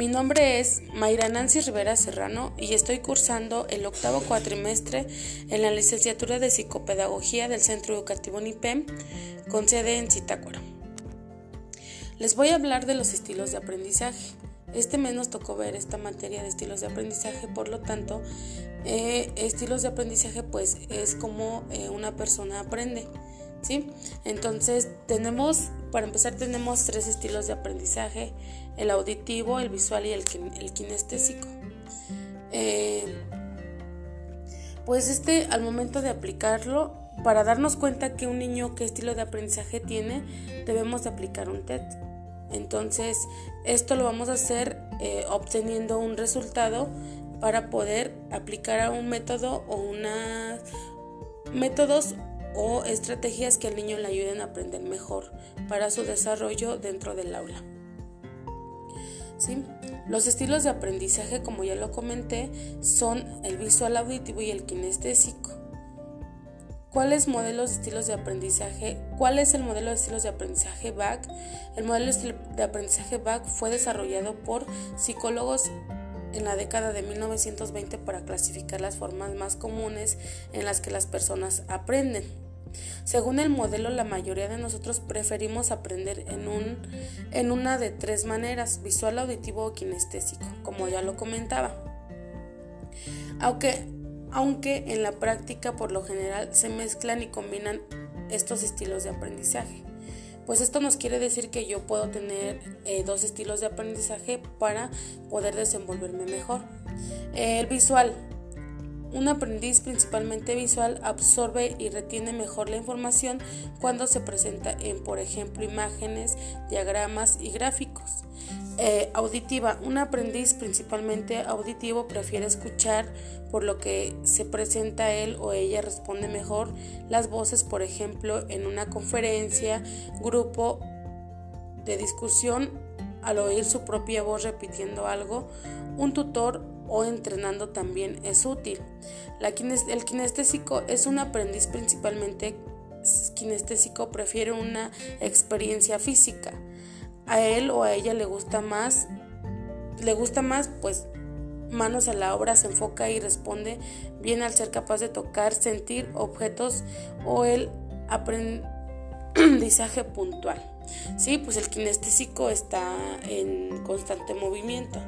Mi nombre es Mayra Nancy Rivera Serrano y estoy cursando el octavo cuatrimestre en la licenciatura de Psicopedagogía del Centro Educativo NIPEM con sede en Zitácuaro. Les voy a hablar de los estilos de aprendizaje. Este mes nos tocó ver esta materia de estilos de aprendizaje, por lo tanto, eh, estilos de aprendizaje pues es como eh, una persona aprende. ¿sí? Entonces tenemos, para empezar tenemos tres estilos de aprendizaje, el auditivo, el visual y el, el kinestésico. Eh, pues este al momento de aplicarlo, para darnos cuenta que un niño qué estilo de aprendizaje tiene, debemos de aplicar un TED. Entonces, esto lo vamos a hacer eh, obteniendo un resultado para poder aplicar a un método o unas métodos o estrategias que al niño le ayuden a aprender mejor para su desarrollo dentro del aula. Los estilos de aprendizaje, como ya lo comenté, son el visual auditivo y el kinestésico. ¿Cuáles modelos de estilos de aprendizaje? ¿Cuál es el modelo de estilos de aprendizaje BAC? El modelo de aprendizaje BAC fue desarrollado por psicólogos en la década de 1920 para clasificar las formas más comunes en las que las personas aprenden. Según el modelo, la mayoría de nosotros preferimos aprender en, un, en una de tres maneras, visual, auditivo o kinestésico, como ya lo comentaba. Aunque, aunque en la práctica por lo general se mezclan y combinan estos estilos de aprendizaje. Pues esto nos quiere decir que yo puedo tener eh, dos estilos de aprendizaje para poder desenvolverme mejor. el visual. Un aprendiz principalmente visual absorbe y retiene mejor la información cuando se presenta en, por ejemplo, imágenes, diagramas y gráficos. Eh, auditiva. Un aprendiz principalmente auditivo prefiere escuchar por lo que se presenta él o ella responde mejor las voces, por ejemplo, en una conferencia, grupo de discusión, al oír su propia voz repitiendo algo, un tutor o entrenando también es útil. el kinestésico es un aprendiz principalmente kinestésico, prefiere una experiencia física a él o a ella le gusta más, le gusta más, pues manos a la obra, se enfoca y responde bien al ser capaz de tocar, sentir objetos o el aprendizaje puntual. Sí, pues el kinestésico está en constante movimiento.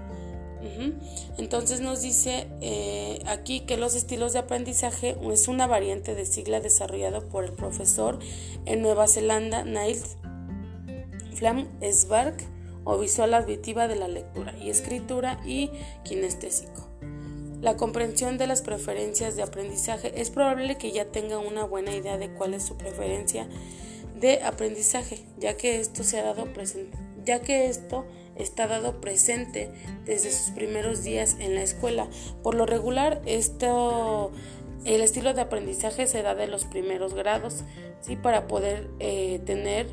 Entonces nos dice eh, aquí que los estilos de aprendizaje es una variante de sigla desarrollado por el profesor en Nueva Zelanda, Niles Flam Sbark o visual auditiva de la lectura y escritura y kinestésico. La comprensión de las preferencias de aprendizaje es probable que ya tenga una buena idea de cuál es su preferencia de aprendizaje, ya que esto se ha dado presente, ya que esto está dado presente desde sus primeros días en la escuela. Por lo regular, esto el estilo de aprendizaje se da de los primeros grados, ¿sí? para poder eh, tener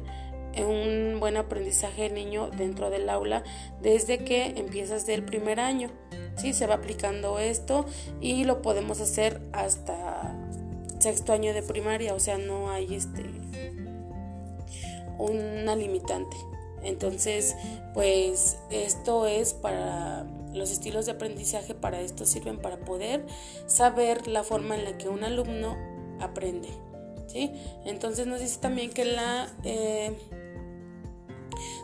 un buen aprendizaje del niño dentro del aula desde que empiezas del primer año. ¿sí? Se va aplicando esto y lo podemos hacer hasta sexto año de primaria, o sea, no hay este una limitante. Entonces, pues esto es para los estilos de aprendizaje, para esto sirven para poder saber la forma en la que un alumno aprende. ¿sí? Entonces nos dice también que la... Eh,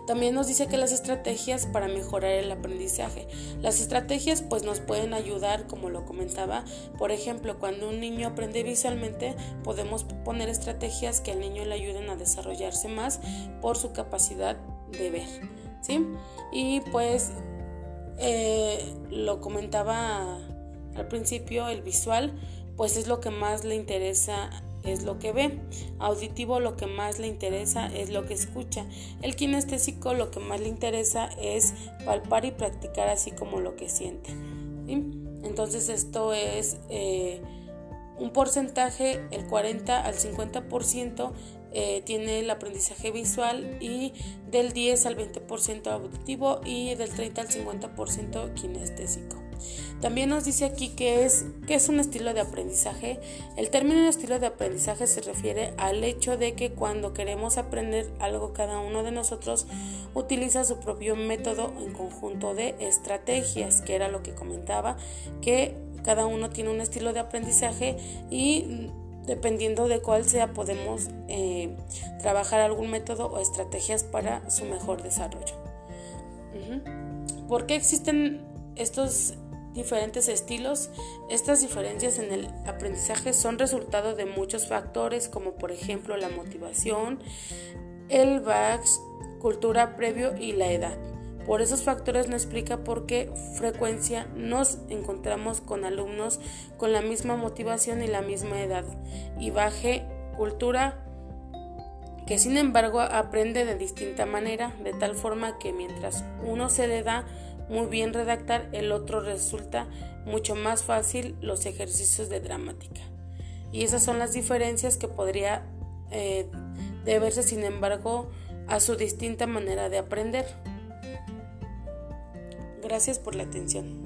también nos dice que las estrategias para mejorar el aprendizaje. Las estrategias pues nos pueden ayudar, como lo comentaba, por ejemplo, cuando un niño aprende visualmente, podemos poner estrategias que al niño le ayuden a desarrollarse más por su capacidad de ver. ¿sí? Y pues eh, lo comentaba al principio, el visual, pues es lo que más le interesa es lo que ve. Auditivo lo que más le interesa es lo que escucha. El kinestésico lo que más le interesa es palpar y practicar así como lo que siente. Entonces esto es eh, un porcentaje, el 40 al 50% eh, tiene el aprendizaje visual y del 10 al 20% auditivo y del 30 al 50% kinestésico. También nos dice aquí que es, que es un estilo de aprendizaje. El término estilo de aprendizaje se refiere al hecho de que cuando queremos aprender algo cada uno de nosotros utiliza su propio método en conjunto de estrategias, que era lo que comentaba, que cada uno tiene un estilo de aprendizaje y dependiendo de cuál sea podemos eh, trabajar algún método o estrategias para su mejor desarrollo. ¿Por qué existen estos diferentes estilos. Estas diferencias en el aprendizaje son resultado de muchos factores como por ejemplo la motivación, el back, cultura previo y la edad. Por esos factores nos explica por qué frecuencia nos encontramos con alumnos con la misma motivación y la misma edad y baje cultura que sin embargo aprende de distinta manera, de tal forma que mientras uno se le da muy bien redactar, el otro resulta mucho más fácil los ejercicios de dramática. Y esas son las diferencias que podría eh, deberse, sin embargo, a su distinta manera de aprender. Gracias por la atención.